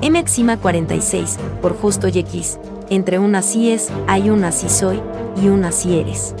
M46, por justo y X. Entre un así es, hay un así soy, y un así eres.